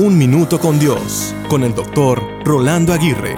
Un Minuto con Dios, con el doctor Rolando Aguirre.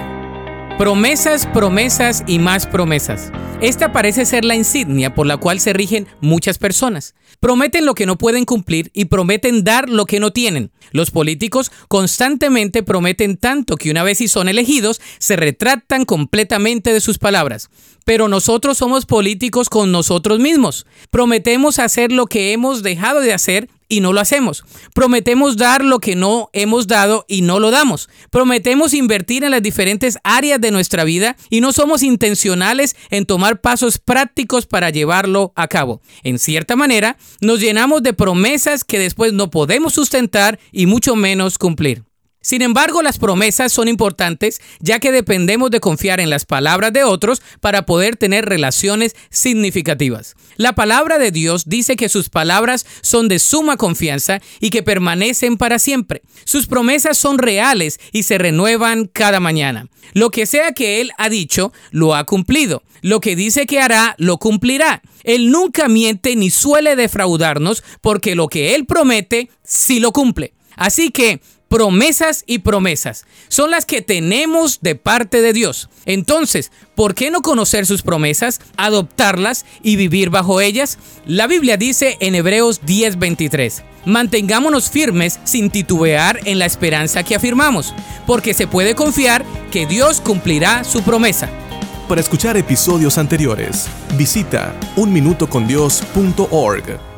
Promesas, promesas y más promesas. Esta parece ser la insignia por la cual se rigen muchas personas. Prometen lo que no pueden cumplir y prometen dar lo que no tienen. Los políticos constantemente prometen tanto que una vez si son elegidos, se retractan completamente de sus palabras. Pero nosotros somos políticos con nosotros mismos. Prometemos hacer lo que hemos dejado de hacer y no lo hacemos. Prometemos dar lo que no hemos dado y no lo damos. Prometemos invertir en las diferentes áreas de nuestra vida y no somos intencionales en tomar pasos prácticos para llevarlo a cabo. En cierta manera, nos llenamos de promesas que después no podemos sustentar y mucho menos cumplir. Sin embargo, las promesas son importantes ya que dependemos de confiar en las palabras de otros para poder tener relaciones significativas. La palabra de Dios dice que sus palabras son de suma confianza y que permanecen para siempre. Sus promesas son reales y se renuevan cada mañana. Lo que sea que Él ha dicho, lo ha cumplido. Lo que dice que hará, lo cumplirá. Él nunca miente ni suele defraudarnos porque lo que Él promete, sí lo cumple. Así que promesas y promesas. Son las que tenemos de parte de Dios. Entonces, ¿por qué no conocer sus promesas, adoptarlas y vivir bajo ellas? La Biblia dice en Hebreos 10:23, mantengámonos firmes sin titubear en la esperanza que afirmamos, porque se puede confiar que Dios cumplirá su promesa. Para escuchar episodios anteriores, visita unminutocondios.org.